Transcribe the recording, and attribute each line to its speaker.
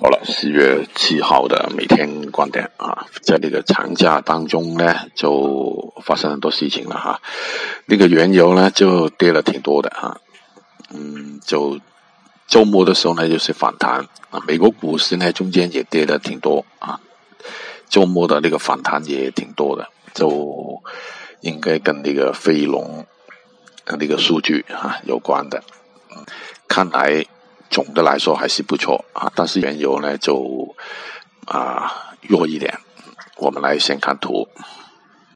Speaker 1: 好了，四月七号的每天观点啊，在这个长假当中呢，就发生很多事情了哈。那个原油呢，就跌了挺多的哈。嗯，就周末的时候呢，就是反弹啊。美国股市呢，中间也跌了挺多啊。周末的那个反弹也挺多的，就应该跟那个非农那个数据啊有关的。看来。总的来说还是不错啊，但是原油呢就啊弱一点。我们来先看图。